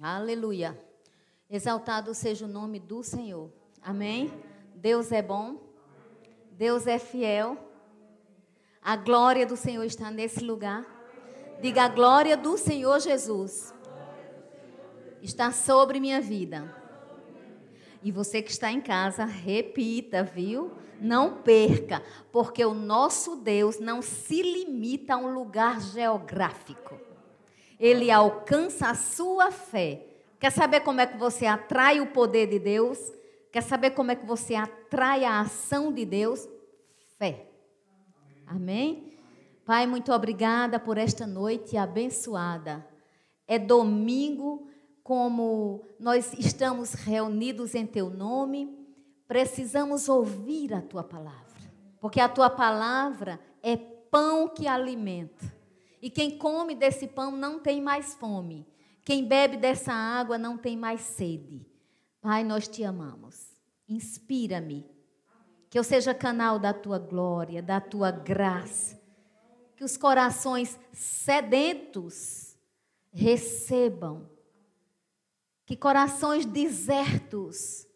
Aleluia. Exaltado seja o nome do Senhor. Amém? Deus é bom. Deus é fiel. A glória do Senhor está nesse lugar. Diga a glória do Senhor Jesus. Está sobre minha vida. E você que está em casa, repita, viu? Não perca, porque o nosso Deus não se limita a um lugar geográfico. Ele alcança a sua fé. Quer saber como é que você atrai o poder de Deus? Quer saber como é que você atrai a ação de Deus? Fé. Amém? Pai, muito obrigada por esta noite abençoada. É domingo, como nós estamos reunidos em Teu nome, precisamos ouvir a Tua palavra, porque a Tua palavra é pão que alimenta. E quem come desse pão não tem mais fome. Quem bebe dessa água não tem mais sede. Pai, nós te amamos. Inspira-me. Que eu seja canal da tua glória, da tua graça. Que os corações sedentos recebam. Que corações desertos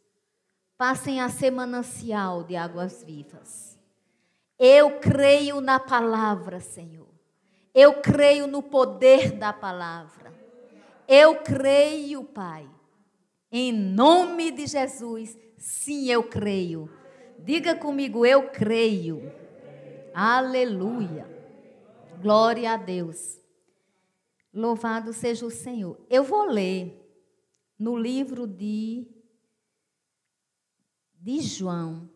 passem a ser manancial de águas vivas. Eu creio na palavra, Senhor. Eu creio no poder da palavra. Eu creio, Pai. Em nome de Jesus, sim, eu creio. Diga comigo, eu creio. Aleluia. Glória a Deus. Louvado seja o Senhor. Eu vou ler no livro de, de João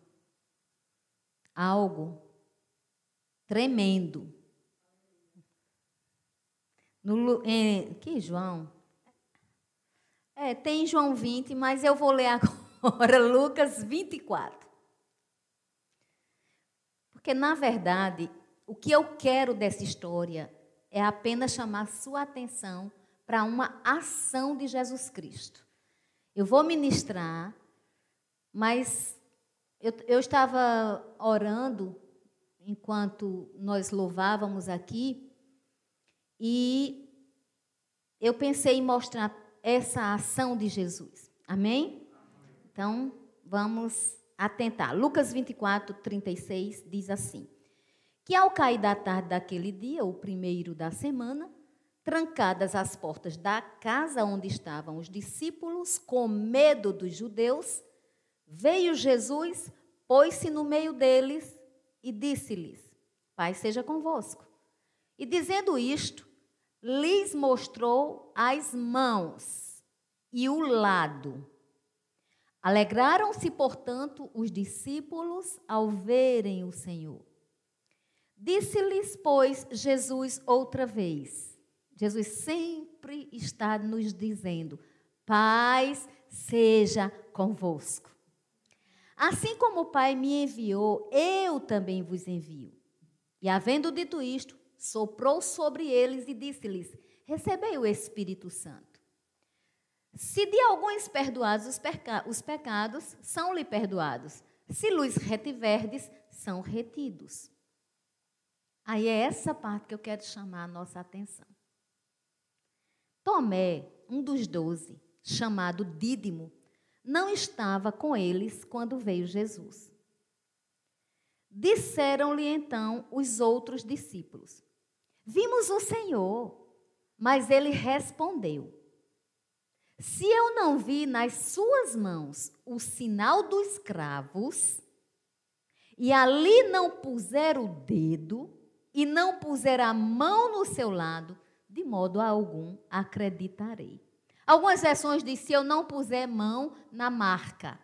algo tremendo. No, em, que João? É, tem João 20, mas eu vou ler agora Lucas 24. Porque, na verdade, o que eu quero dessa história é apenas chamar sua atenção para uma ação de Jesus Cristo. Eu vou ministrar, mas eu, eu estava orando enquanto nós louvávamos aqui. E eu pensei em mostrar essa ação de Jesus. Amém? Então, vamos atentar. Lucas 24, 36 diz assim: Que ao cair da tarde daquele dia, o primeiro da semana, trancadas as portas da casa onde estavam os discípulos, com medo dos judeus, veio Jesus, pôs-se no meio deles e disse-lhes: Pai seja convosco. E dizendo isto, lhes mostrou as mãos e o lado. Alegraram-se, portanto, os discípulos ao verem o Senhor. Disse-lhes, pois, Jesus outra vez. Jesus sempre está nos dizendo: paz seja convosco. Assim como o Pai me enviou, eu também vos envio. E havendo dito isto, soprou sobre eles e disse-lhes: Recebei o Espírito Santo. Se de alguns perdoados os, peca os pecados, são-lhe perdoados. Se lhes retiverdes, são retidos. Aí é essa parte que eu quero chamar a nossa atenção. Tomé, um dos doze, chamado Dídimo, não estava com eles quando veio Jesus. Disseram-lhe então os outros discípulos: Vimos o Senhor. Mas ele respondeu: Se eu não vi nas suas mãos o sinal dos cravos, e ali não puser o dedo, e não puser a mão no seu lado, de modo algum acreditarei. Algumas versões dizem: se eu não puser mão na marca.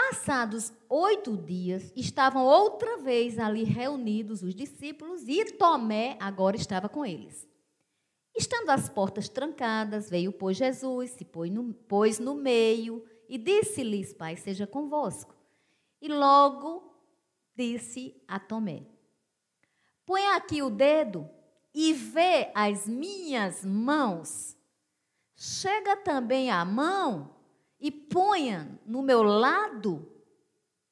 Passados oito dias, estavam outra vez ali reunidos os discípulos e Tomé agora estava com eles. Estando as portas trancadas, veio, pois, Jesus, se pôs no, pôs no meio e disse-lhes: Pai, seja convosco. E logo disse a Tomé: Põe aqui o dedo e vê as minhas mãos. Chega também a mão e ponha no meu lado,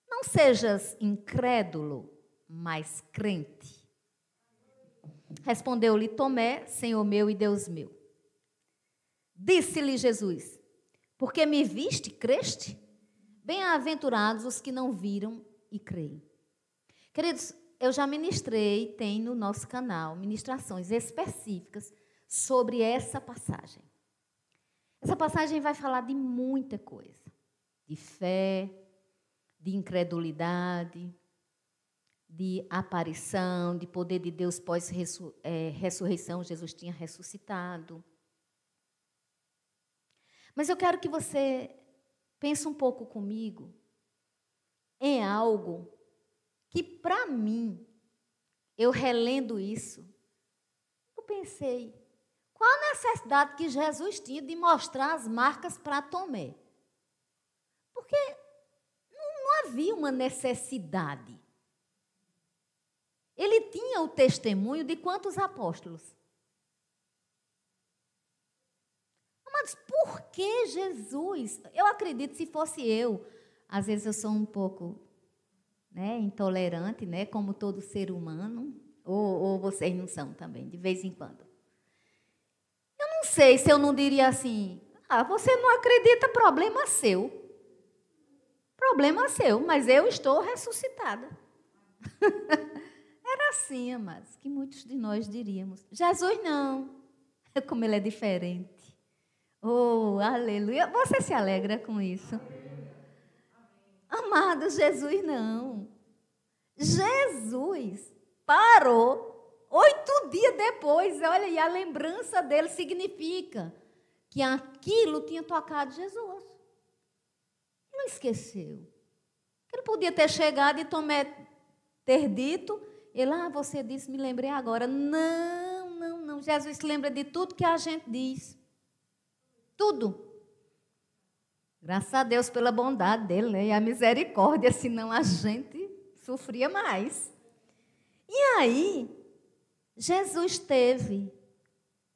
não sejas incrédulo, mas crente. Respondeu-lhe Tomé, Senhor meu e Deus meu. Disse-lhe Jesus: Porque me viste, creste? Bem-aventurados os que não viram e creem. Queridos, eu já ministrei, tem no nosso canal, ministrações específicas sobre essa passagem. Essa passagem vai falar de muita coisa: de fé, de incredulidade, de aparição, de poder de Deus pós-ressurreição, é, Jesus tinha ressuscitado. Mas eu quero que você pense um pouco comigo em algo que, para mim, eu relendo isso, eu pensei, qual a necessidade que Jesus tinha de mostrar as marcas para Tomé? Porque não, não havia uma necessidade. Ele tinha o testemunho de quantos apóstolos? Mas por que Jesus? Eu acredito, se fosse eu, às vezes eu sou um pouco né, intolerante, né, como todo ser humano, ou, ou vocês não são também, de vez em quando. Sei se eu não diria assim, ah, você não acredita, problema seu. Problema seu, mas eu estou ressuscitada. Era assim, amados, que muitos de nós diríamos. Jesus não. Como ele é diferente. Oh, aleluia. Você se alegra com isso? Amados, Jesus não. Jesus parou oito dias depois. Olha, e a lembrança dele significa que aquilo tinha tocado Jesus. Não esqueceu. Ele podia ter chegado e Tomé ter dito, ele, ah, você disse, me lembrei agora. Não, não, não. Jesus se lembra de tudo que a gente diz. Tudo. Graças a Deus pela bondade dele né? e a misericórdia, senão a gente sofria mais. E aí, Jesus teve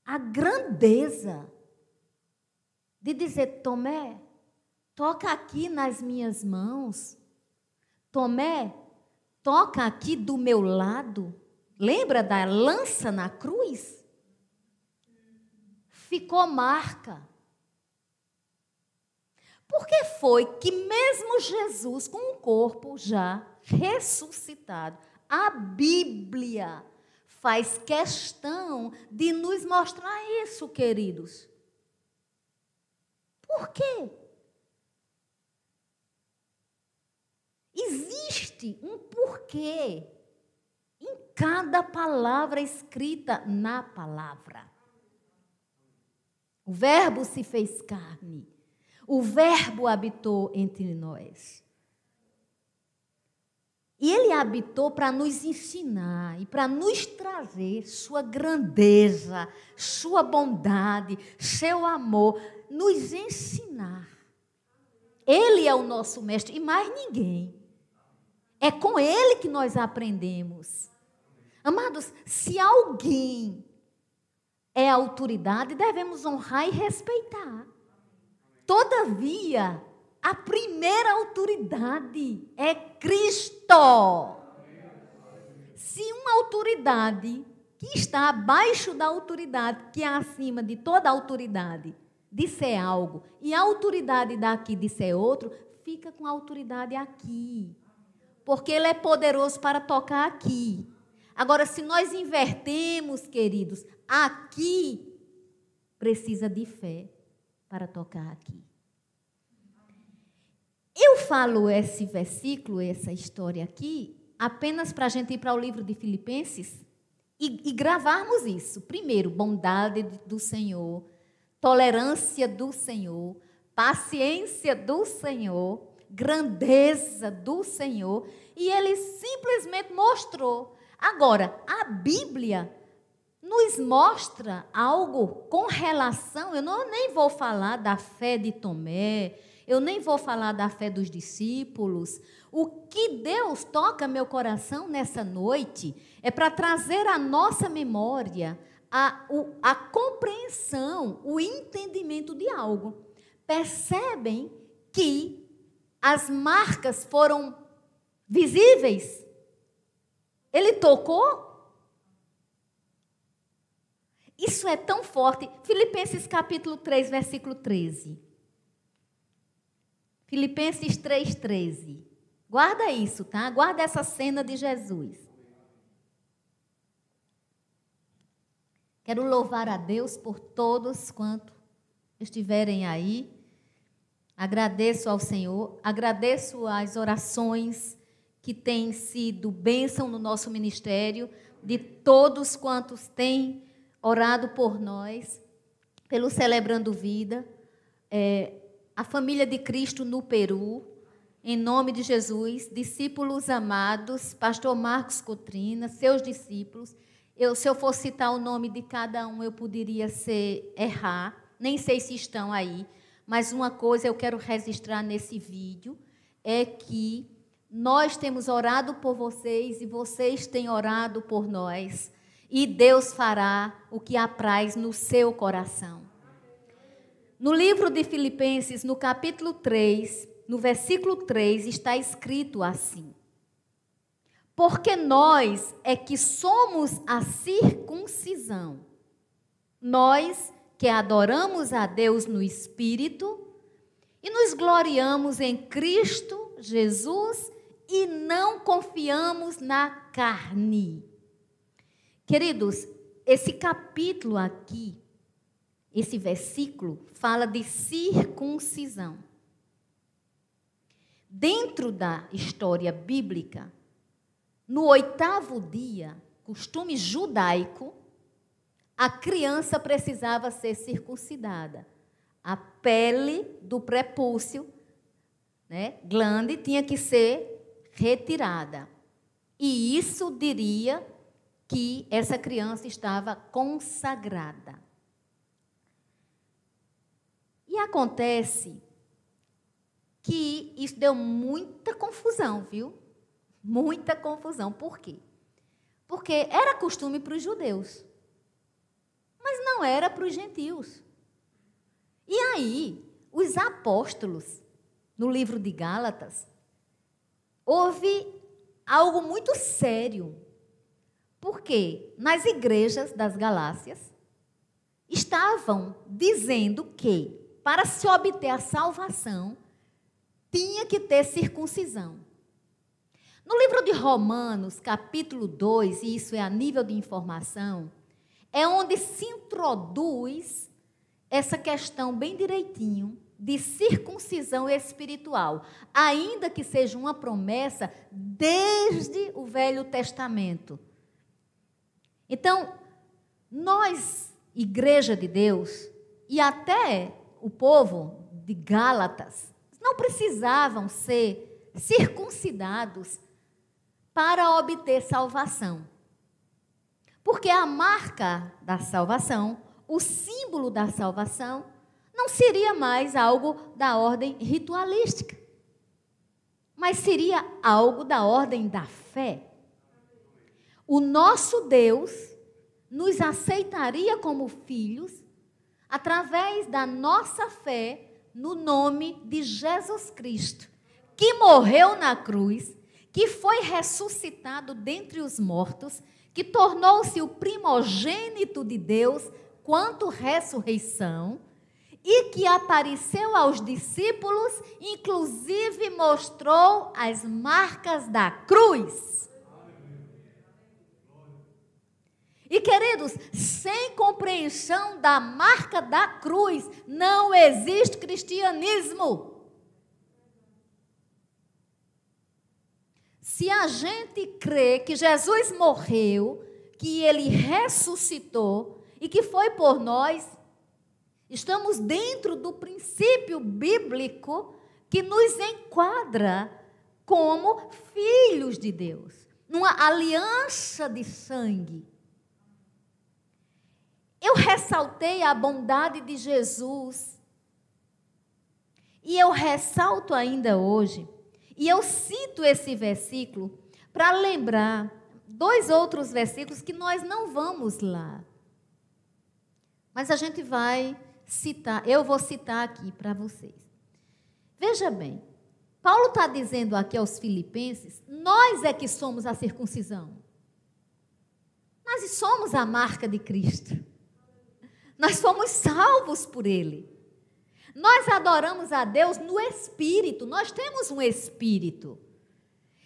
a grandeza de dizer: Tomé, toca aqui nas minhas mãos. Tomé, toca aqui do meu lado. Lembra da lança na cruz? Ficou marca. Por que foi que mesmo Jesus com o corpo já ressuscitado, a Bíblia faz questão de nos mostrar isso, queridos? Por quê? Existe um porquê em cada palavra escrita na palavra. O Verbo se fez carne. O Verbo habitou entre nós. E ele habitou para nos ensinar e para nos trazer sua grandeza, sua bondade, seu amor, nos ensinar. Ele é o nosso mestre e mais ninguém. É com Ele que nós aprendemos. Amados, se alguém é autoridade, devemos honrar e respeitar. Todavia, a primeira autoridade é Cristo. Se uma autoridade que está abaixo da autoridade, que é acima de toda autoridade, disser algo e a autoridade daqui disser outro, fica com a autoridade aqui porque Ele é poderoso para tocar aqui. Agora, se nós invertemos, queridos, aqui precisa de fé para tocar aqui. Eu falo esse versículo, essa história aqui, apenas para a gente ir para o livro de Filipenses e, e gravarmos isso. Primeiro, bondade do Senhor, tolerância do Senhor, paciência do Senhor grandeza do Senhor e ele simplesmente mostrou. Agora, a Bíblia nos mostra algo com relação, eu não nem vou falar da fé de Tomé, eu nem vou falar da fé dos discípulos. O que Deus toca meu coração nessa noite é para trazer à nossa memória a, o, a compreensão, o entendimento de algo. Percebem que as marcas foram visíveis. Ele tocou. Isso é tão forte. Filipenses capítulo 3, versículo 13. Filipenses 3, 13. Guarda isso, tá? Guarda essa cena de Jesus. Quero louvar a Deus por todos quanto estiverem aí. Agradeço ao Senhor, agradeço as orações que têm sido bênção no nosso ministério, de todos quantos têm orado por nós, pelo Celebrando Vida, é, a família de Cristo no Peru, em nome de Jesus, discípulos amados, pastor Marcos Cotrina, seus discípulos. Eu, se eu fosse citar o nome de cada um, eu poderia ser errar, nem sei se estão aí, mas uma coisa eu quero registrar nesse vídeo é que nós temos orado por vocês e vocês têm orado por nós. E Deus fará o que apraz no seu coração. No livro de Filipenses, no capítulo 3, no versículo 3, está escrito assim: Porque nós é que somos a circuncisão, nós que adoramos a Deus no Espírito e nos gloriamos em Cristo Jesus e não confiamos na carne. Queridos, esse capítulo aqui, esse versículo, fala de circuncisão. Dentro da história bíblica, no oitavo dia, costume judaico, a criança precisava ser circuncidada. A pele do prepúcio, né, glande, tinha que ser retirada. E isso diria que essa criança estava consagrada. E acontece que isso deu muita confusão, viu? Muita confusão. Por quê? Porque era costume para os judeus, mas não era para os gentios. E aí, os apóstolos, no livro de Gálatas, houve algo muito sério. Porque nas igrejas das Galácias estavam dizendo que para se obter a salvação tinha que ter circuncisão. No livro de Romanos, capítulo 2, e isso é a nível de informação, é onde se introduz essa questão bem direitinho de circuncisão espiritual, ainda que seja uma promessa desde o Velho Testamento. Então, nós, igreja de Deus, e até o povo de Gálatas, não precisavam ser circuncidados para obter salvação. Porque a marca da salvação, o símbolo da salvação, não seria mais algo da ordem ritualística, mas seria algo da ordem da fé. O nosso Deus nos aceitaria como filhos através da nossa fé no nome de Jesus Cristo, que morreu na cruz, que foi ressuscitado dentre os mortos, que tornou-se o primogênito de Deus quanto ressurreição e que apareceu aos discípulos, inclusive mostrou as marcas da cruz. E queridos, sem compreensão da marca da cruz, não existe cristianismo. Se a gente crê que Jesus morreu, que ele ressuscitou e que foi por nós, Estamos dentro do princípio bíblico que nos enquadra como filhos de Deus, numa aliança de sangue. Eu ressaltei a bondade de Jesus. E eu ressalto ainda hoje, e eu cito esse versículo para lembrar dois outros versículos que nós não vamos lá. Mas a gente vai citar, eu vou citar aqui para vocês. Veja bem, Paulo está dizendo aqui aos filipenses, nós é que somos a circuncisão. Nós somos a marca de Cristo. Nós fomos salvos por Ele. Nós adoramos a Deus no Espírito. Nós temos um Espírito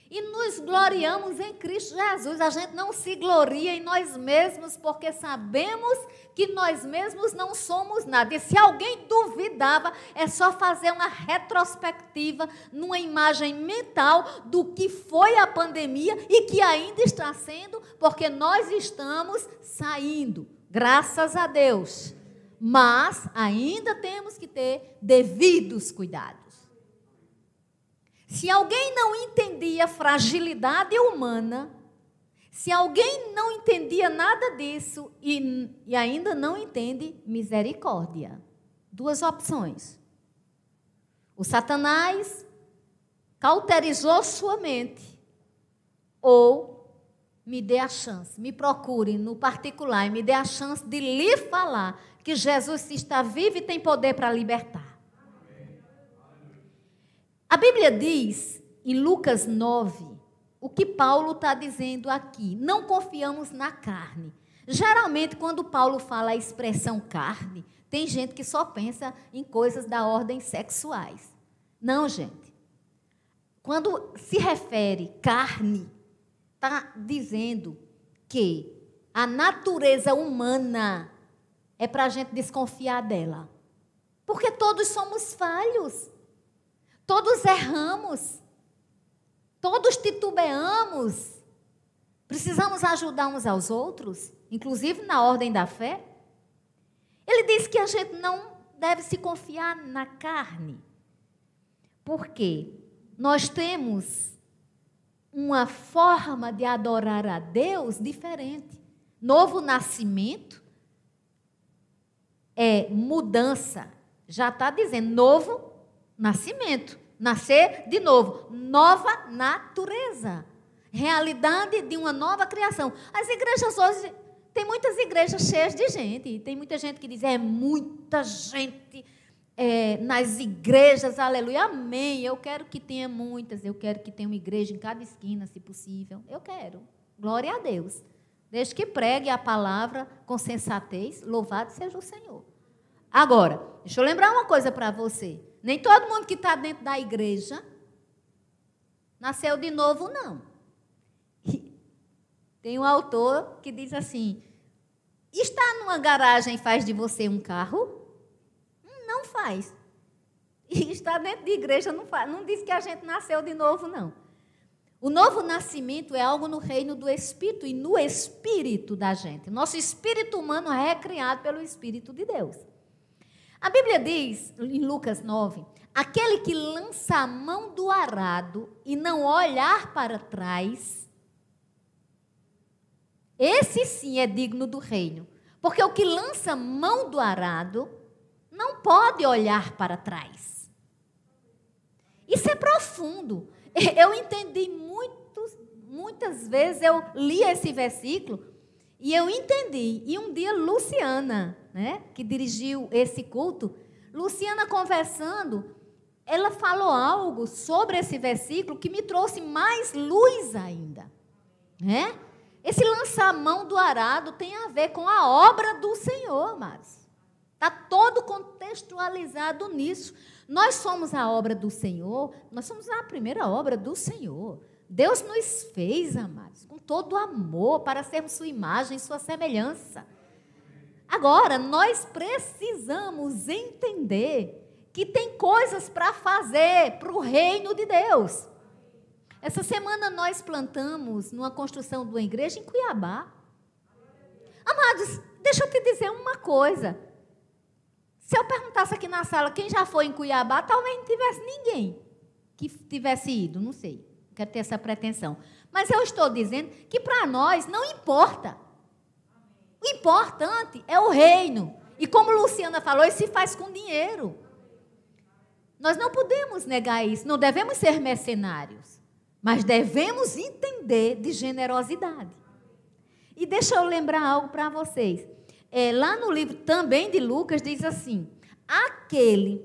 e nos gloriamos em Cristo Jesus. A gente não se gloria em nós mesmos porque sabemos que nós mesmos não somos nada. E se alguém duvidava, é só fazer uma retrospectiva numa imagem mental do que foi a pandemia e que ainda está sendo, porque nós estamos saindo, graças a Deus. Mas ainda temos que ter devidos cuidados. Se alguém não entendia fragilidade humana, se alguém não entendia nada disso e, e ainda não entende misericórdia, duas opções. O Satanás cauterizou sua mente, ou me dê a chance, me procure no particular e me dê a chance de lhe falar que Jesus está vivo e tem poder para libertar. A Bíblia diz, em Lucas 9, o que Paulo está dizendo aqui. Não confiamos na carne. Geralmente, quando Paulo fala a expressão carne, tem gente que só pensa em coisas da ordem sexuais. Não, gente. Quando se refere carne, está dizendo que a natureza humana é para a gente desconfiar dela. Porque todos somos falhos. Todos erramos. Todos titubeamos. Precisamos ajudar uns aos outros, inclusive na ordem da fé. Ele diz que a gente não deve se confiar na carne. Por quê? Nós temos uma forma de adorar a Deus diferente. Novo nascimento é mudança. Já está dizendo novo Nascimento. Nascer de novo. Nova natureza. Realidade de uma nova criação. As igrejas hoje. Tem muitas igrejas cheias de gente. Tem muita gente que diz: é muita gente é, nas igrejas, aleluia, amém. Eu quero que tenha muitas. Eu quero que tenha uma igreja em cada esquina, se possível. Eu quero. Glória a Deus. Desde que pregue a palavra com sensatez, louvado seja o Senhor. Agora, deixa eu lembrar uma coisa para você. Nem todo mundo que está dentro da igreja nasceu de novo, não. Tem um autor que diz assim: estar numa garagem faz de você um carro? Faz. E estar dentro de igreja não faz. Não diz que a gente nasceu de novo, não. O novo nascimento é algo no reino do Espírito e no espírito da gente. Nosso espírito humano é recriado pelo Espírito de Deus. A Bíblia diz, em Lucas 9, aquele que lança a mão do arado e não olhar para trás, esse sim é digno do reino. Porque o que lança mão do arado não pode olhar para trás. Isso é profundo. Eu entendi muitos, muitas vezes, eu li esse versículo e eu entendi. E um dia, Luciana, né, que dirigiu esse culto, Luciana conversando, ela falou algo sobre esse versículo que me trouxe mais luz ainda. Né? Esse lançar mão do arado tem a ver com a obra do Senhor, mas Está todo contextualizado nisso. Nós somos a obra do Senhor, nós somos a primeira obra do Senhor. Deus nos fez, amados, com todo amor, para sermos sua imagem, sua semelhança. Agora, nós precisamos entender que tem coisas para fazer para o reino de Deus. Essa semana nós plantamos numa construção de uma igreja em Cuiabá. Amados, deixa eu te dizer uma coisa. Se eu perguntasse aqui na sala quem já foi em Cuiabá, talvez não tivesse ninguém que tivesse ido, não sei quero ter essa pretensão. Mas eu estou dizendo que para nós não importa. O importante é o reino. E como Luciana falou, isso se faz com dinheiro. Nós não podemos negar isso, não devemos ser mercenários, mas devemos entender de generosidade. E deixa eu lembrar algo para vocês. É, lá no livro também de Lucas diz assim: aquele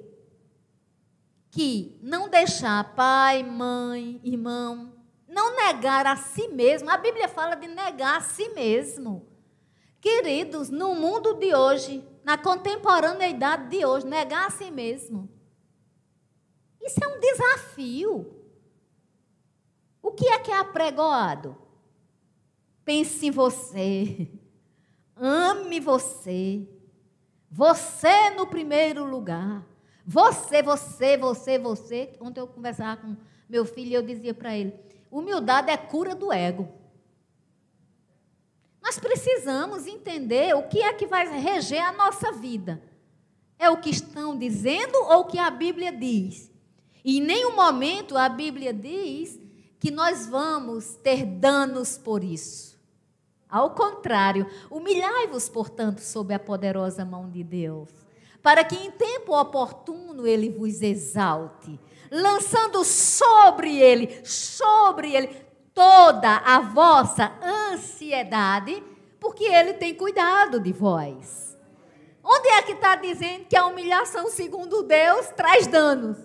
que não deixar pai, mãe, irmão, não negar a si mesmo. A Bíblia fala de negar a si mesmo. Queridos, no mundo de hoje, na contemporaneidade de hoje, negar a si mesmo. Isso é um desafio. O que é que é apregoado? Pense em você. Ame você. Você no primeiro lugar. Você, você, você, você. Ontem eu conversava com meu filho e eu dizia para ele: humildade é cura do ego. Nós precisamos entender o que é que vai reger a nossa vida. É o que estão dizendo ou o que a Bíblia diz? E em nenhum momento a Bíblia diz que nós vamos ter danos por isso. Ao contrário, humilhai-vos, portanto, sob a poderosa mão de Deus, para que em tempo oportuno ele vos exalte, lançando sobre ele, sobre ele, toda a vossa ansiedade, porque ele tem cuidado de vós. Onde é que está dizendo que a humilhação, segundo Deus, traz danos?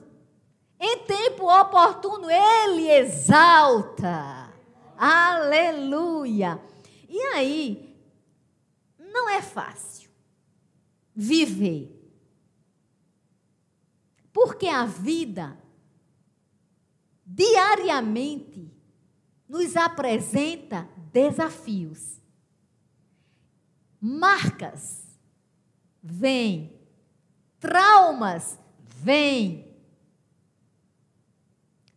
Em tempo oportuno, ele exalta. Aleluia. E aí, não é fácil viver. Porque a vida, diariamente, nos apresenta desafios. Marcas vêm, traumas vêm,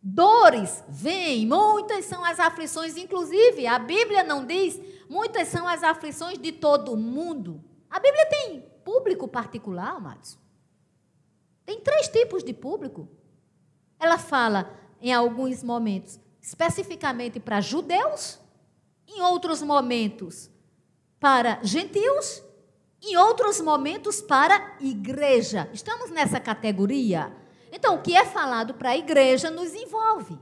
dores vêm, muitas são as aflições, inclusive a Bíblia não diz Muitas são as aflições de todo mundo. A Bíblia tem público particular, amados. Tem três tipos de público. Ela fala, em alguns momentos, especificamente para judeus, em outros momentos, para gentios, em outros momentos, para igreja. Estamos nessa categoria. Então, o que é falado para a igreja nos envolve.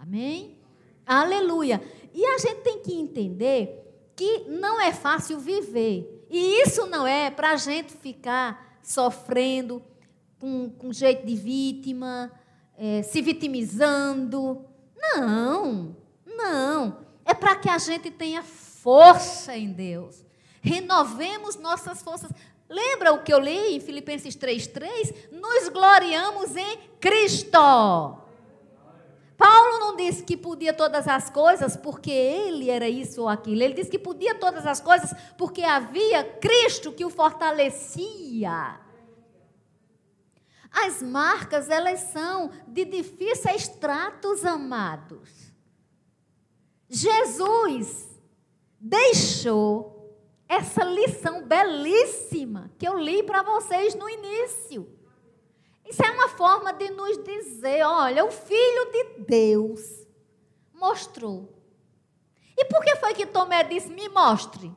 Amém? Aleluia. E a gente tem que entender que não é fácil viver. E isso não é para a gente ficar sofrendo com, com jeito de vítima, é, se vitimizando. Não, não. É para que a gente tenha força em Deus. Renovemos nossas forças. Lembra o que eu li em Filipenses 3,3? Nos gloriamos em Cristo. Paulo não disse que podia todas as coisas porque ele era isso ou aquilo. Ele disse que podia todas as coisas porque havia Cristo que o fortalecia. As marcas, elas são de difíceis tratos, amados. Jesus deixou essa lição belíssima que eu li para vocês no início. Isso é uma forma de nos dizer: olha, o Filho de Deus mostrou. E por que foi que Tomé disse: me mostre?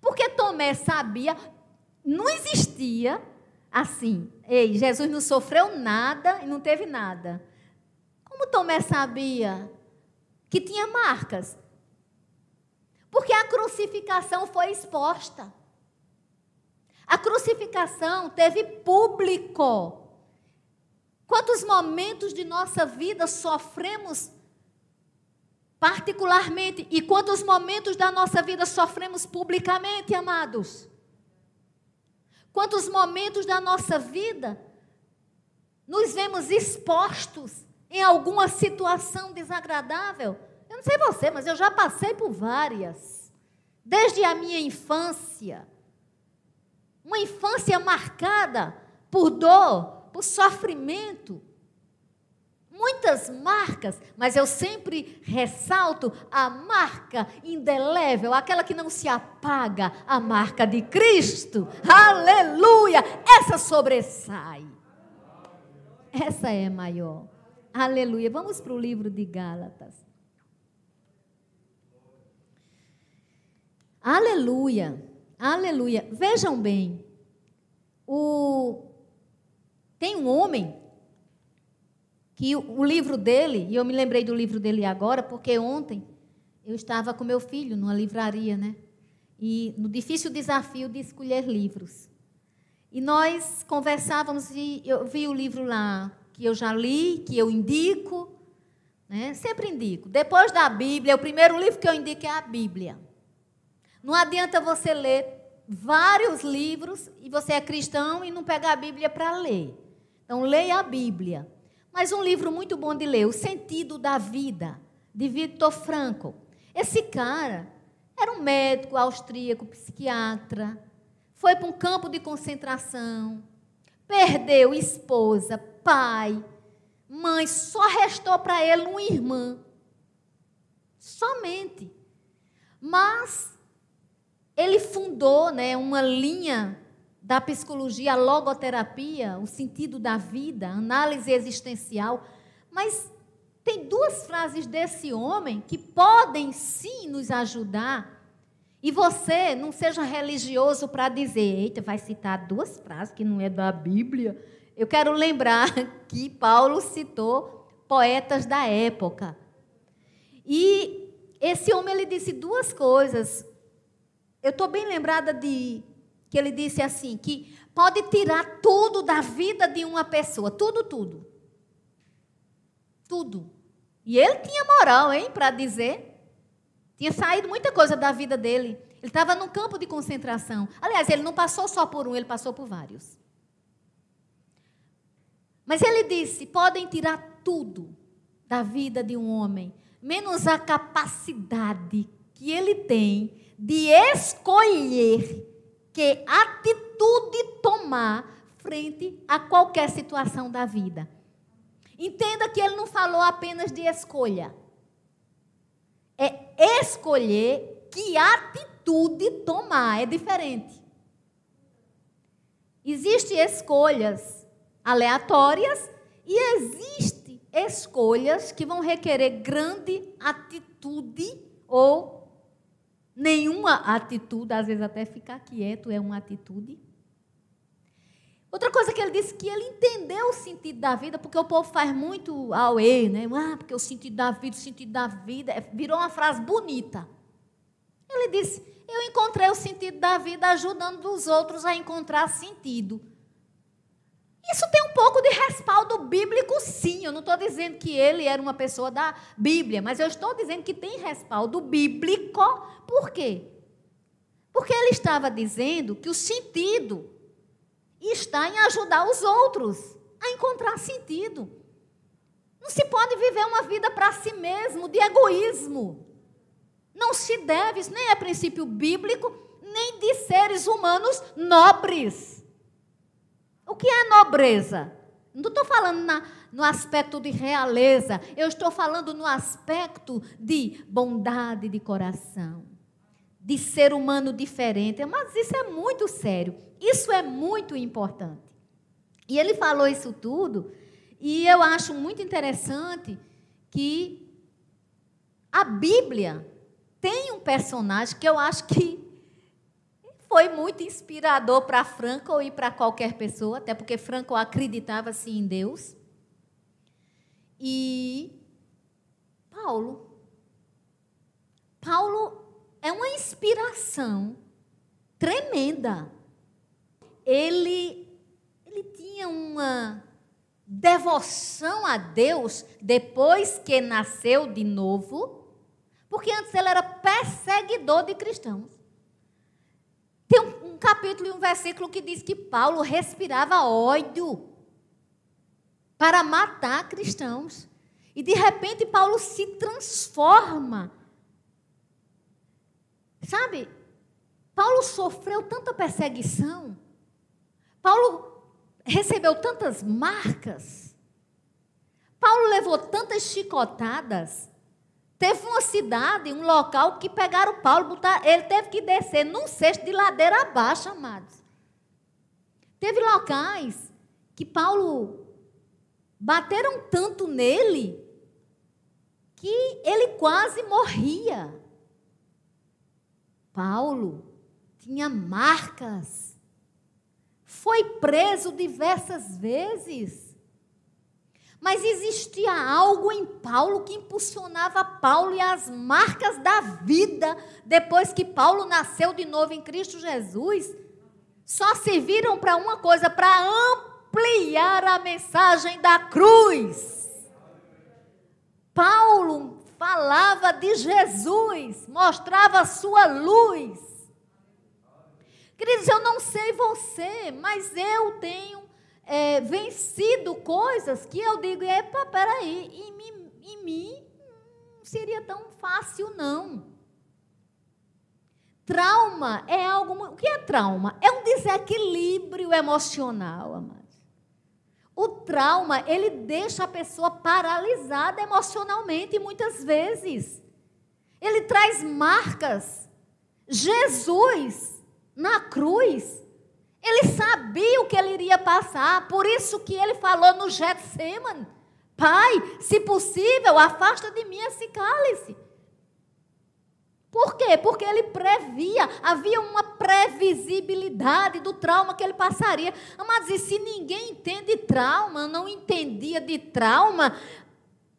Porque Tomé sabia, não existia assim. Ei, Jesus não sofreu nada e não teve nada. Como Tomé sabia que tinha marcas? Porque a crucificação foi exposta. A crucificação teve público. Quantos momentos de nossa vida sofremos particularmente e quantos momentos da nossa vida sofremos publicamente, amados? Quantos momentos da nossa vida nos vemos expostos em alguma situação desagradável? Eu não sei você, mas eu já passei por várias. Desde a minha infância. Uma infância marcada por dor, por sofrimento. Muitas marcas, mas eu sempre ressalto a marca indelével, aquela que não se apaga, a marca de Cristo. Aleluia! Essa sobressai. Essa é maior. Aleluia. Vamos para o livro de Gálatas. Aleluia. Aleluia. Vejam bem. O tem um homem que o, livro dele, e eu me lembrei do livro dele agora, porque ontem eu estava com meu filho numa livraria, né? E no difícil desafio de escolher livros. E nós conversávamos e eu vi o livro lá que eu já li, que eu indico, né? Sempre indico. Depois da Bíblia, o primeiro livro que eu indico é a Bíblia. Não adianta você ler vários livros e você é cristão e não pegar a Bíblia para ler. Então, leia a Bíblia. Mas um livro muito bom de ler, O Sentido da Vida, de Victor Frankl. Esse cara era um médico austríaco, psiquiatra, foi para um campo de concentração, perdeu esposa, pai, mãe, só restou para ele uma irmã. Somente. Mas ele fundou né, uma linha da psicologia, a logoterapia, o sentido da vida, análise existencial. Mas tem duas frases desse homem que podem sim nos ajudar. E você não seja religioso para dizer, eita, vai citar duas frases que não é da Bíblia. Eu quero lembrar que Paulo citou poetas da época. E esse homem ele disse duas coisas. Eu estou bem lembrada de que ele disse assim, que pode tirar tudo da vida de uma pessoa, tudo, tudo. Tudo. E ele tinha moral, hein, para dizer. Tinha saído muita coisa da vida dele. Ele estava no campo de concentração. Aliás, ele não passou só por um, ele passou por vários. Mas ele disse: podem tirar tudo da vida de um homem, menos a capacidade que ele tem de escolher que atitude tomar frente a qualquer situação da vida. Entenda que ele não falou apenas de escolha. É escolher que atitude tomar, é diferente. Existem escolhas aleatórias e existem escolhas que vão requerer grande atitude ou nenhuma atitude, às vezes até ficar quieto é uma atitude. Outra coisa que ele disse que ele entendeu o sentido da vida, porque o povo faz muito auê, né? Ah, porque o sentido da vida, o sentido da vida, é, virou uma frase bonita. Ele disse: Eu encontrei o sentido da vida ajudando os outros a encontrar sentido. Isso tem um pouco de respaldo bíblico, sim. Eu não estou dizendo que ele era uma pessoa da Bíblia, mas eu estou dizendo que tem respaldo bíblico. Por quê? Porque ele estava dizendo que o sentido está em ajudar os outros a encontrar sentido. Não se pode viver uma vida para si mesmo, de egoísmo. Não se deve, isso nem é princípio bíblico, nem de seres humanos nobres. O que é nobreza? Não estou falando na, no aspecto de realeza, eu estou falando no aspecto de bondade de coração, de ser humano diferente. Mas isso é muito sério. Isso é muito importante. E ele falou isso tudo, e eu acho muito interessante que a Bíblia tem um personagem que eu acho que foi muito inspirador para Franco e para qualquer pessoa, até porque Franco acreditava sim em Deus. E Paulo. Paulo é uma inspiração tremenda ele, ele tinha uma devoção a Deus depois que nasceu de novo, porque antes ele era perseguidor de cristãos. Capítulo e um versículo que diz que Paulo respirava ódio para matar cristãos. E de repente Paulo se transforma. Sabe? Paulo sofreu tanta perseguição Paulo recebeu tantas marcas. Paulo levou tantas chicotadas. Teve uma cidade, um local que pegaram Paulo, botar, ele teve que descer num cesto de ladeira abaixo, amados. Teve locais que Paulo bateram tanto nele que ele quase morria. Paulo tinha marcas foi preso diversas vezes. Mas existia algo em Paulo que impulsionava Paulo e as marcas da vida depois que Paulo nasceu de novo em Cristo Jesus só serviram para uma coisa, para ampliar a mensagem da cruz. Paulo falava de Jesus, mostrava a sua luz. Queridos, eu não sei você, mas eu tenho é, vencido coisas que eu digo, epa, peraí, em mim, em mim não seria tão fácil, não. Trauma é algo. O que é trauma? É um desequilíbrio emocional, amados. O trauma, ele deixa a pessoa paralisada emocionalmente muitas vezes. Ele traz marcas. Jesus, na cruz, ele sabia o que ele iria passar, por isso que ele falou no Getsemane: Pai, se possível, afasta de mim esse cálice. Por quê? Porque ele previa, havia uma previsibilidade do trauma que ele passaria. Mas e se ninguém entende trauma, não entendia de trauma,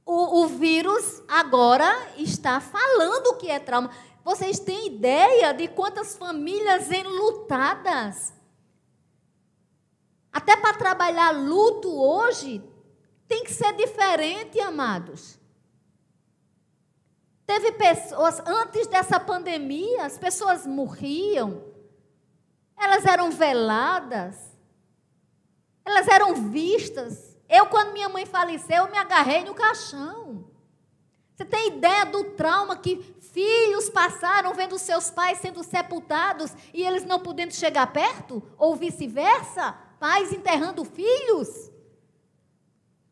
o, o vírus agora está falando o que é trauma. Vocês têm ideia de quantas famílias enlutadas? Até para trabalhar luto hoje, tem que ser diferente, amados. Teve pessoas, antes dessa pandemia, as pessoas morriam, elas eram veladas, elas eram vistas. Eu, quando minha mãe faleceu, eu me agarrei no caixão. Você tem ideia do trauma que filhos passaram vendo seus pais sendo sepultados e eles não podendo chegar perto? Ou vice-versa? Pais enterrando filhos?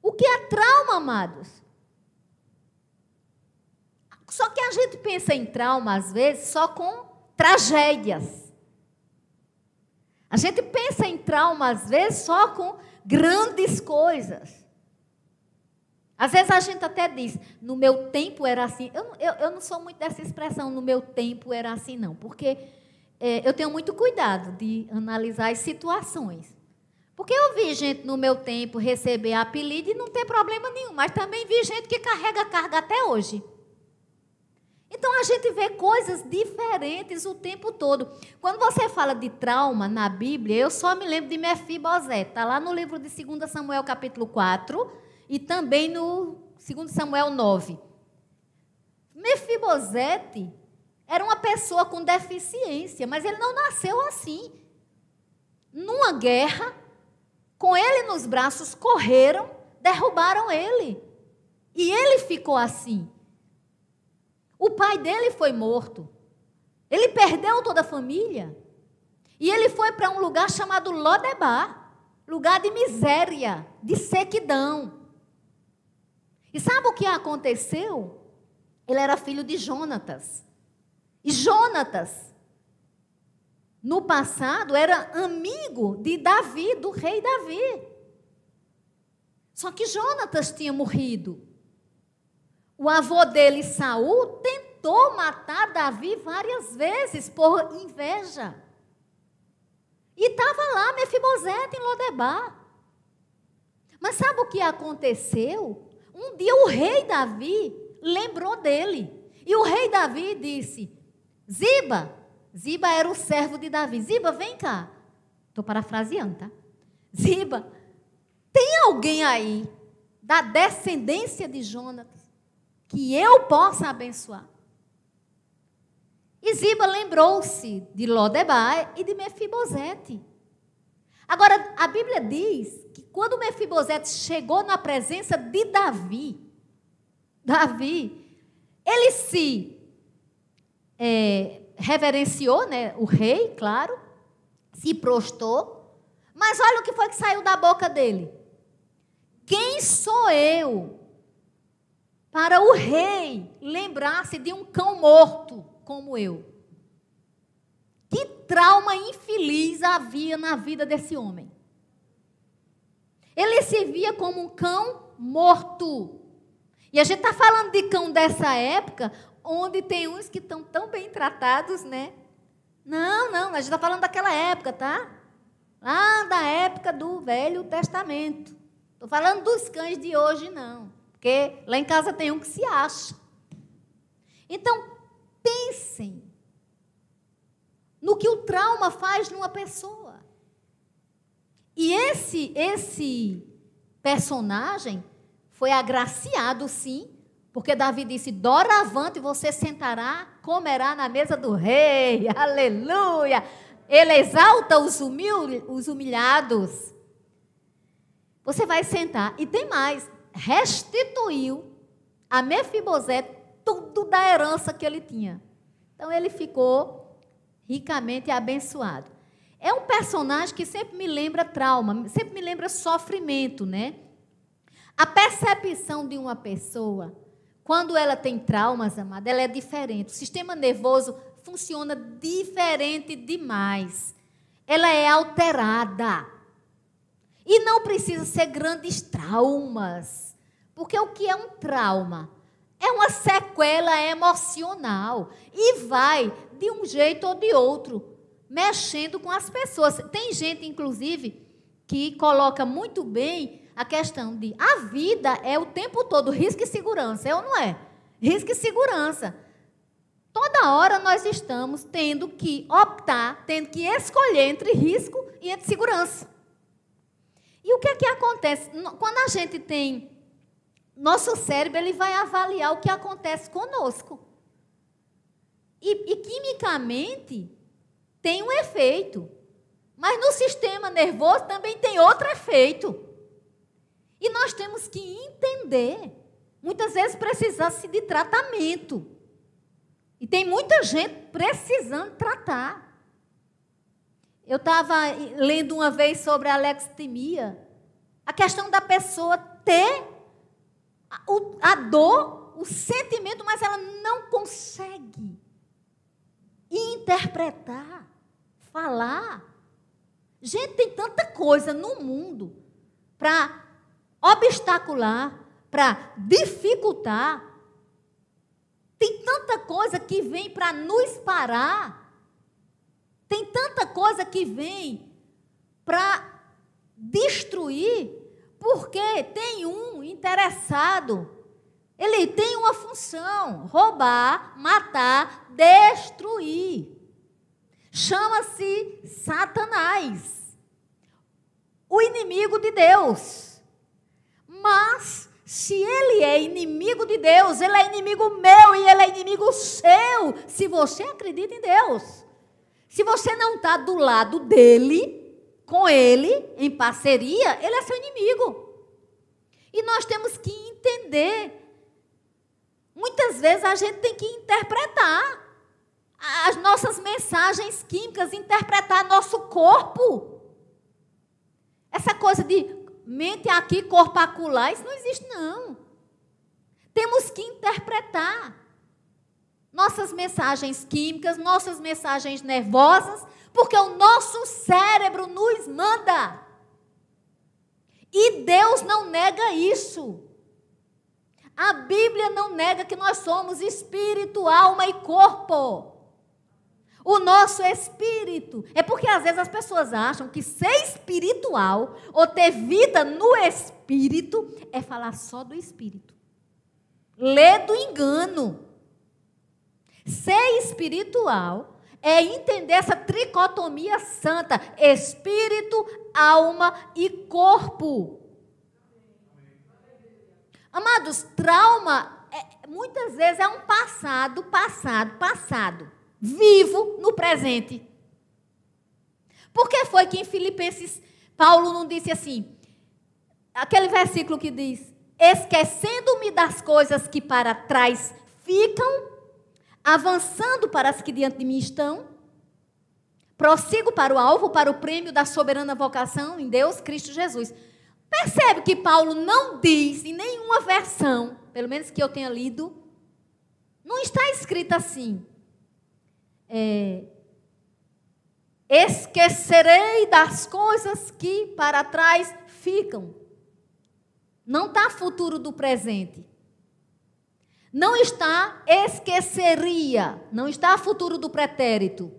O que é trauma, amados? Só que a gente pensa em trauma, às vezes, só com tragédias. A gente pensa em trauma, às vezes, só com grandes coisas. Às vezes a gente até diz, no meu tempo era assim. Eu, eu, eu não sou muito dessa expressão, no meu tempo era assim, não. Porque é, eu tenho muito cuidado de analisar as situações. Porque eu vi gente no meu tempo receber apelido e não ter problema nenhum. Mas também vi gente que carrega carga até hoje. Então a gente vê coisas diferentes o tempo todo. Quando você fala de trauma na Bíblia, eu só me lembro de Mefibosete. Está lá no livro de 2 Samuel, capítulo 4, e também no 2 Samuel 9. Mefibosete era uma pessoa com deficiência, mas ele não nasceu assim. Numa guerra, com ele nos braços, correram, derrubaram ele. E ele ficou assim. O pai dele foi morto. Ele perdeu toda a família. E ele foi para um lugar chamado Lodebar lugar de miséria, de sequidão. E sabe o que aconteceu? Ele era filho de Jonatas. E Jonatas, no passado, era amigo de Davi, do rei Davi. Só que Jonatas tinha morrido. O avô dele, Saul, tentou matar Davi várias vezes por inveja. E estava lá Mefibosete em Lodebar. Mas sabe o que aconteceu? Um dia o rei Davi lembrou dele. E o rei Davi disse: Ziba, Ziba era o servo de Davi. Ziba, vem cá. Estou parafraseando, tá? Ziba, tem alguém aí da descendência de Jonatas que eu possa abençoar. E Ziba lembrou-se de Lodebar e de Mefibosete. Agora, a Bíblia diz que quando Mefibosete chegou na presença de Davi, Davi, ele se é, reverenciou, né, o rei, claro, se prostou, mas olha o que foi que saiu da boca dele. Quem sou eu para o rei lembrar-se de um cão morto como eu. Que trauma infeliz havia na vida desse homem. Ele se via como um cão morto. E a gente está falando de cão dessa época, onde tem uns que estão tão bem tratados, né? Não, não, a gente está falando daquela época, tá? Lá da época do Velho Testamento. Estou falando dos cães de hoje, não. Porque lá em casa tem um que se acha. Então, pensem no que o trauma faz numa pessoa. E esse esse personagem foi agraciado, sim, porque Davi disse: Doravante você sentará, comerá na mesa do rei. Aleluia! Ele exalta os, humil, os humilhados. Você vai sentar. E tem mais. Restituiu a Mefibosete tudo da herança que ele tinha. Então ele ficou ricamente abençoado. É um personagem que sempre me lembra trauma, sempre me lembra sofrimento, né? A percepção de uma pessoa, quando ela tem traumas, amada, ela é diferente. O sistema nervoso funciona diferente demais. Ela é alterada. E não precisa ser grandes traumas. Porque o que é um trauma? É uma sequela emocional. E vai de um jeito ou de outro, mexendo com as pessoas. Tem gente, inclusive, que coloca muito bem a questão de a vida é o tempo todo risco e segurança, é ou não é? Risco e segurança. Toda hora nós estamos tendo que optar, tendo que escolher entre risco e entre segurança. E o que é que acontece? Quando a gente tem. Nosso cérebro ele vai avaliar o que acontece conosco. E, e quimicamente tem um efeito. Mas no sistema nervoso também tem outro efeito. E nós temos que entender. Muitas vezes precisa-se de tratamento. E tem muita gente precisando tratar. Eu estava lendo uma vez sobre a alextemia. A questão da pessoa ter a dor, o sentimento, mas ela não consegue interpretar, falar. Gente, tem tanta coisa no mundo para obstacular, para dificultar. Tem tanta coisa que vem para nos parar. Tem tanta coisa que vem para destruir, porque tem um interessado. Ele tem uma função: roubar, matar, destruir. Chama-se Satanás, o inimigo de Deus. Mas se ele é inimigo de Deus, ele é inimigo meu e ele é inimigo seu, se você acredita em Deus. Se você não está do lado dele, com ele, em parceria, ele é seu inimigo. E nós temos que entender. Muitas vezes a gente tem que interpretar as nossas mensagens químicas, interpretar nosso corpo. Essa coisa de mente aqui, corpo acolá, isso não existe, não. Temos que interpretar nossas mensagens químicas, nossas mensagens nervosas, porque o nosso cérebro nos manda. E Deus não nega isso. A Bíblia não nega que nós somos espírito, alma e corpo. O nosso espírito. É porque às vezes as pessoas acham que ser espiritual ou ter vida no espírito é falar só do espírito. Lê do engano. Ser espiritual é entender essa tricotomia santa: espírito, alma e corpo. Amados, trauma é, muitas vezes é um passado, passado, passado, vivo no presente. Por que foi que em Filipenses Paulo não disse assim? Aquele versículo que diz: Esquecendo-me das coisas que para trás ficam avançando para as que diante de mim estão, prossigo para o alvo, para o prêmio da soberana vocação em Deus, Cristo Jesus. Percebe que Paulo não diz em nenhuma versão, pelo menos que eu tenha lido, não está escrito assim. É, esquecerei das coisas que para trás ficam. Não está futuro do presente. Não está esqueceria, não está futuro do pretérito.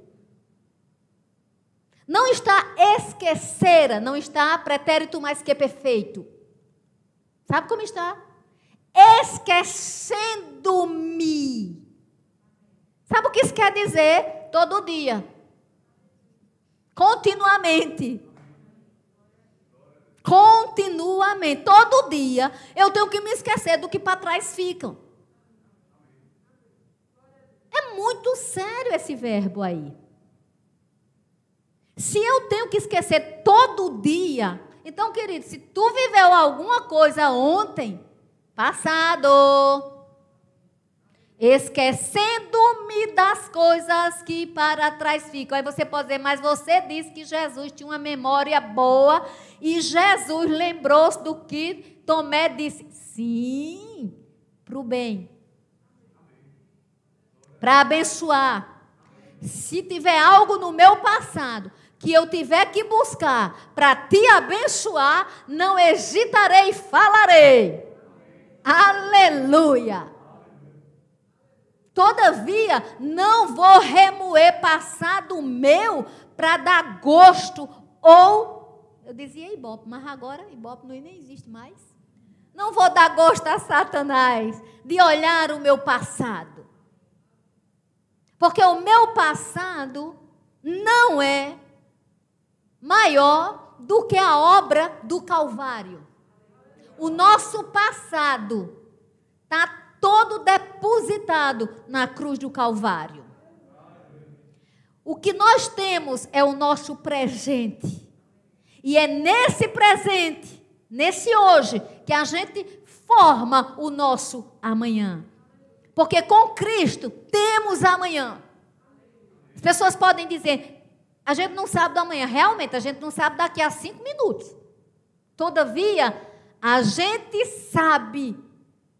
Não está esquecera, não está pretérito mais que perfeito. Sabe como está? Esquecendo-me. Sabe o que isso quer dizer? Todo dia. Continuamente. Continuamente. Todo dia eu tenho que me esquecer do que para trás ficam. É muito sério esse verbo aí. Se eu tenho que esquecer todo dia, então, querido, se tu viveu alguma coisa ontem, passado, esquecendo-me das coisas que para trás ficam. Aí você pode dizer, mas você disse que Jesus tinha uma memória boa e Jesus lembrou-se do que Tomé disse. Sim, para o bem, para abençoar. Se tiver algo no meu passado que eu tiver que buscar para te abençoar, não hesitarei e falarei. Aleluia. Todavia, não vou remoer passado meu para dar gosto ou eu dizia Ibope, mas agora Ibope nem existe mais. Não vou dar gosto a Satanás de olhar o meu passado. Porque o meu passado não é maior do que a obra do Calvário. O nosso passado está todo depositado na cruz do Calvário. O que nós temos é o nosso presente. E é nesse presente, nesse hoje, que a gente forma o nosso amanhã. Porque com Cristo temos amanhã. As pessoas podem dizer: a gente não sabe do amanhã. Realmente, a gente não sabe daqui a cinco minutos. Todavia, a gente sabe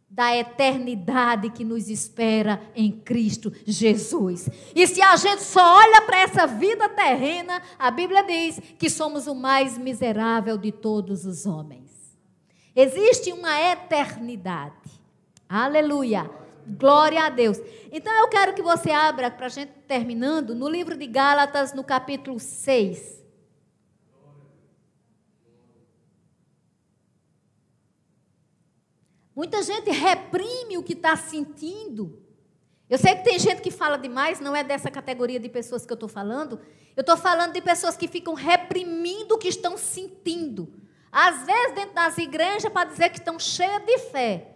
da eternidade que nos espera em Cristo Jesus. E se a gente só olha para essa vida terrena, a Bíblia diz que somos o mais miserável de todos os homens. Existe uma eternidade. Aleluia. Glória a Deus. Então eu quero que você abra, para a gente terminando, no livro de Gálatas, no capítulo 6. Muita gente reprime o que está sentindo. Eu sei que tem gente que fala demais, não é dessa categoria de pessoas que eu estou falando. Eu estou falando de pessoas que ficam reprimindo o que estão sentindo. Às vezes, dentro das igrejas, para dizer que estão cheias de fé.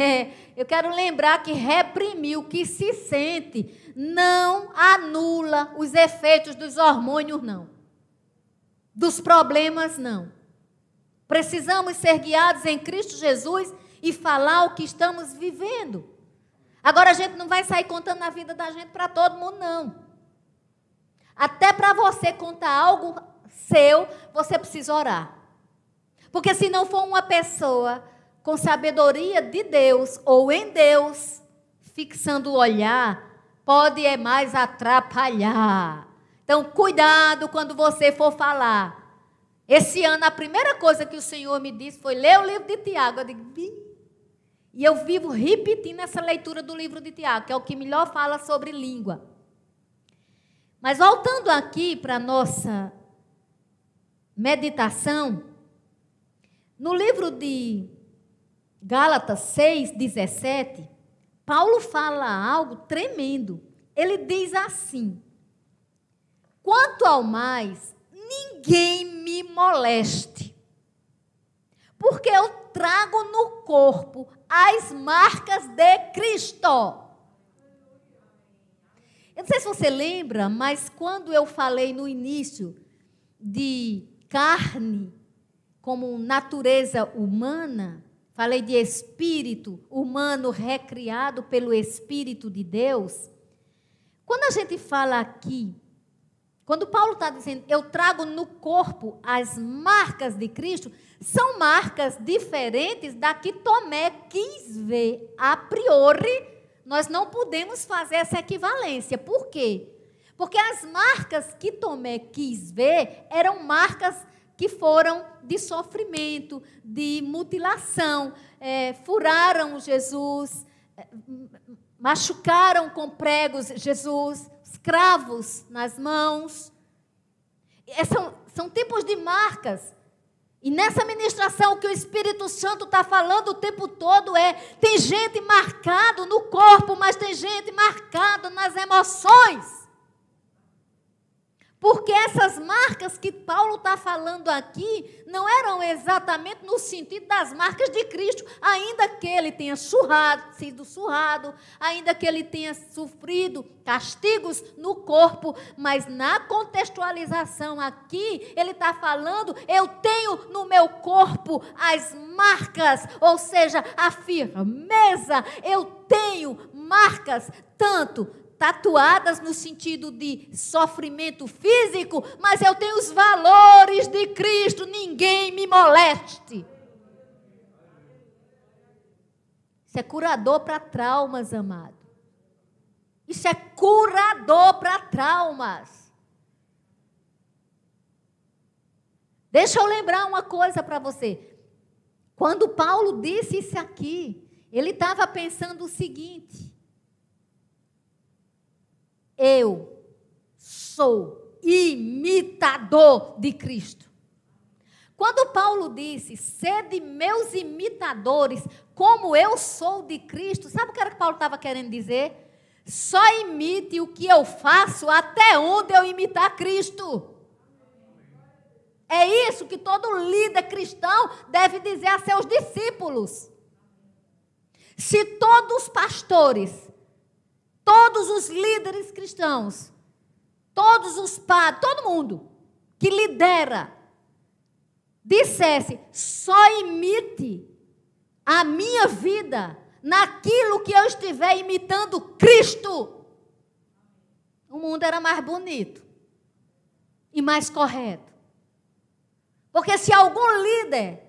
É, eu quero lembrar que reprimir o que se sente não anula os efeitos dos hormônios, não. Dos problemas, não. Precisamos ser guiados em Cristo Jesus e falar o que estamos vivendo. Agora a gente não vai sair contando a vida da gente para todo mundo, não. Até para você contar algo seu, você precisa orar. Porque se não for uma pessoa com sabedoria de Deus ou em Deus, fixando o olhar, pode é mais atrapalhar. Então, cuidado quando você for falar. Esse ano, a primeira coisa que o Senhor me disse foi ler o livro de Tiago. Eu digo, e eu vivo repetindo essa leitura do livro de Tiago, que é o que melhor fala sobre língua. Mas voltando aqui para a nossa meditação, no livro de Gálatas 6, 17, Paulo fala algo tremendo. Ele diz assim: Quanto ao mais, ninguém me moleste, porque eu trago no corpo as marcas de Cristo. Eu não sei se você lembra, mas quando eu falei no início de carne como natureza humana, falei de espírito humano recriado pelo Espírito de Deus. Quando a gente fala aqui, quando Paulo está dizendo, eu trago no corpo as marcas de Cristo, são marcas diferentes da que Tomé quis ver. A priori, nós não podemos fazer essa equivalência. Por quê? Porque as marcas que Tomé quis ver eram marcas que foram de sofrimento, de mutilação, é, furaram Jesus, é, machucaram com pregos Jesus, escravos nas mãos. É, são, são tipos de marcas. E nessa ministração que o Espírito Santo está falando o tempo todo é: tem gente marcado no corpo, mas tem gente marcado nas emoções. Porque essas marcas que Paulo está falando aqui não eram exatamente no sentido das marcas de Cristo, ainda que ele tenha surrado, sido surrado, ainda que ele tenha sofrido castigos no corpo, mas na contextualização aqui, ele está falando: eu tenho no meu corpo as marcas, ou seja, a firmeza, eu tenho marcas tanto tatuadas no sentido de sofrimento físico, mas eu tenho os valores de Cristo, ninguém me moleste. Isso é curador para traumas, amado. Isso é curador para traumas. Deixa eu lembrar uma coisa para você. Quando Paulo disse isso aqui, ele estava pensando o seguinte: eu sou imitador de Cristo. Quando Paulo disse, sede meus imitadores, como eu sou de Cristo, sabe o que era que Paulo estava querendo dizer? Só imite o que eu faço até onde eu imitar Cristo. É isso que todo líder cristão deve dizer a seus discípulos. Se todos os pastores todos os líderes cristãos, todos os padres, todo mundo que lidera, dissesse: só imite a minha vida naquilo que eu estiver imitando Cristo, o mundo era mais bonito e mais correto. Porque se algum líder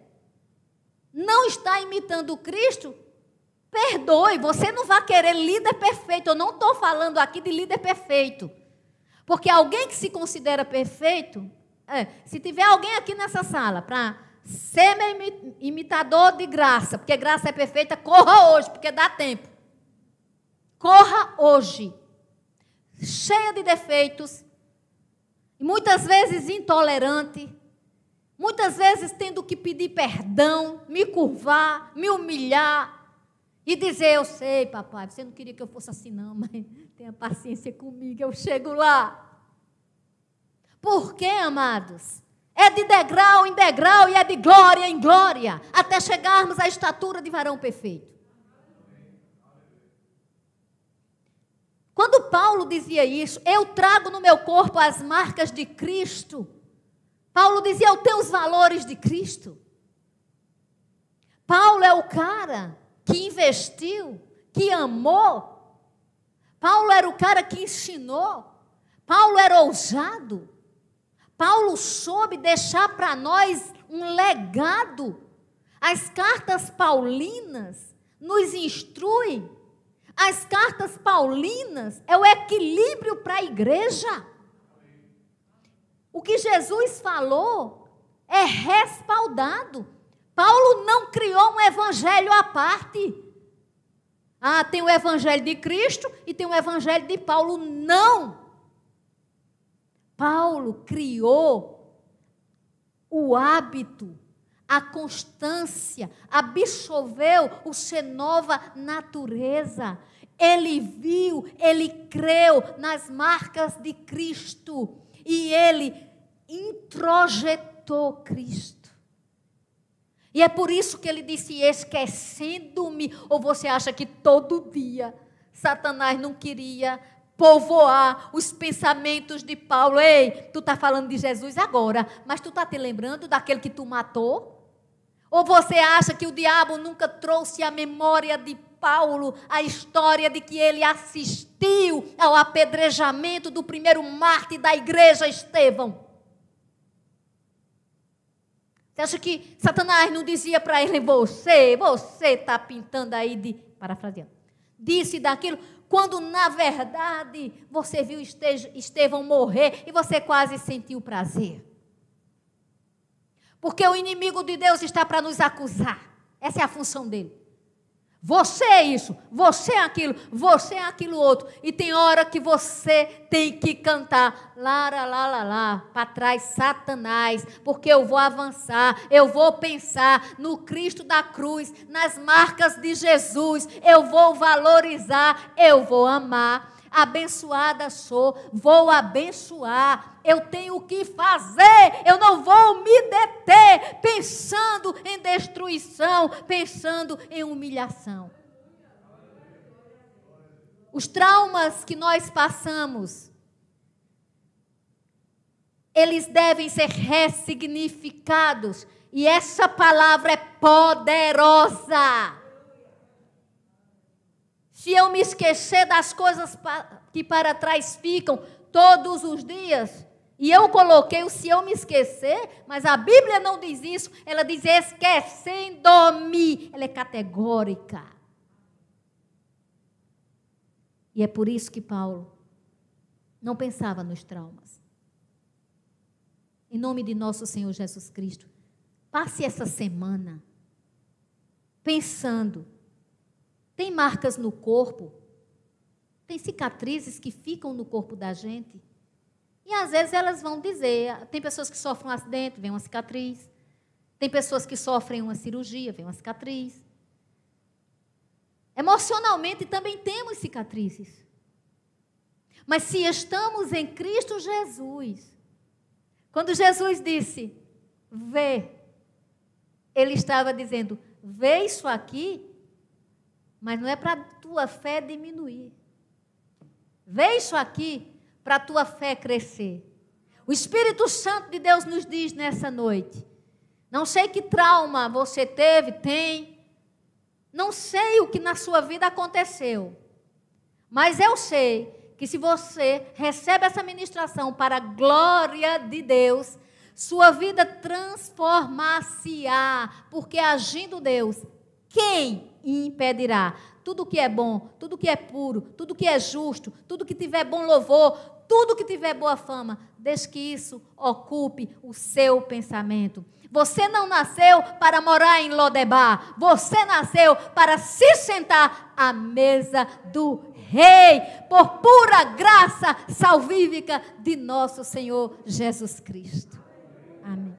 não está imitando Cristo, Perdoe, você não vai querer líder perfeito. Eu não estou falando aqui de líder perfeito. Porque alguém que se considera perfeito, é, se tiver alguém aqui nessa sala para ser meu imitador de graça, porque graça é perfeita, corra hoje, porque dá tempo. Corra hoje. Cheia de defeitos, muitas vezes intolerante, muitas vezes tendo que pedir perdão, me curvar, me humilhar, e dizer: Eu sei, papai, você não queria que eu fosse assim, não, mas tenha paciência comigo, eu chego lá. Por quê, amados? É de degrau em degrau e é de glória em glória, até chegarmos à estatura de varão perfeito. Quando Paulo dizia isso, eu trago no meu corpo as marcas de Cristo. Paulo dizia, eu tenho os valores de Cristo. Paulo é o cara que investiu, que amou. Paulo era o cara que ensinou. Paulo era ousado. Paulo soube deixar para nós um legado. As cartas paulinas nos instruem. As cartas paulinas é o equilíbrio para a igreja. O que Jesus falou é respaldado. Paulo não criou um evangelho à parte. Ah, tem o evangelho de Cristo e tem o evangelho de Paulo. Não! Paulo criou o hábito, a constância, absorveu o ser nova natureza. Ele viu, ele creu nas marcas de Cristo e ele introjetou Cristo. E é por isso que ele disse: esquecendo-me. Ou você acha que todo dia Satanás não queria povoar os pensamentos de Paulo? Ei, tu está falando de Jesus agora, mas tu está te lembrando daquele que tu matou? Ou você acha que o diabo nunca trouxe à memória de Paulo a história de que ele assistiu ao apedrejamento do primeiro mártir da igreja, Estevão? Você acha que Satanás não dizia para ele, você, você está pintando aí de. Parafraseando. Disse daquilo, quando na verdade você viu Estevão morrer e você quase sentiu prazer. Porque o inimigo de Deus está para nos acusar. Essa é a função dele. Você é isso, você é aquilo, você é aquilo outro. E tem hora que você tem que cantar lá, lá, lá, lá, lá para trás, Satanás, porque eu vou avançar, eu vou pensar no Cristo da cruz, nas marcas de Jesus, eu vou valorizar, eu vou amar. Abençoada sou, vou abençoar, eu tenho o que fazer, eu não vou me deter pensando em destruição, pensando em humilhação. Os traumas que nós passamos, eles devem ser ressignificados, e essa palavra é poderosa. Se eu me esquecer das coisas que para trás ficam todos os dias, e eu coloquei o se eu me esquecer, mas a Bíblia não diz isso, ela diz esquecendo-me. Ela é categórica. E é por isso que Paulo não pensava nos traumas. Em nome de nosso Senhor Jesus Cristo, passe essa semana pensando tem marcas no corpo, tem cicatrizes que ficam no corpo da gente. E às vezes elas vão dizer: tem pessoas que sofrem um acidente, vem uma cicatriz. Tem pessoas que sofrem uma cirurgia, vem uma cicatriz. Emocionalmente também temos cicatrizes. Mas se estamos em Cristo Jesus, quando Jesus disse, vê, ele estava dizendo, vê isso aqui mas não é para tua fé diminuir. Vê isso aqui para tua fé crescer. O Espírito Santo de Deus nos diz nessa noite. Não sei que trauma você teve, tem. Não sei o que na sua vida aconteceu. Mas eu sei que se você recebe essa ministração para a glória de Deus, sua vida transformar-se-á, porque agindo Deus, quem impedirá? Tudo que é bom, tudo que é puro, tudo que é justo, tudo que tiver bom louvor, tudo que tiver boa fama, desde que isso ocupe o seu pensamento. Você não nasceu para morar em Lodebar, você nasceu para se sentar à mesa do Rei, por pura graça salvífica de nosso Senhor Jesus Cristo. Amém.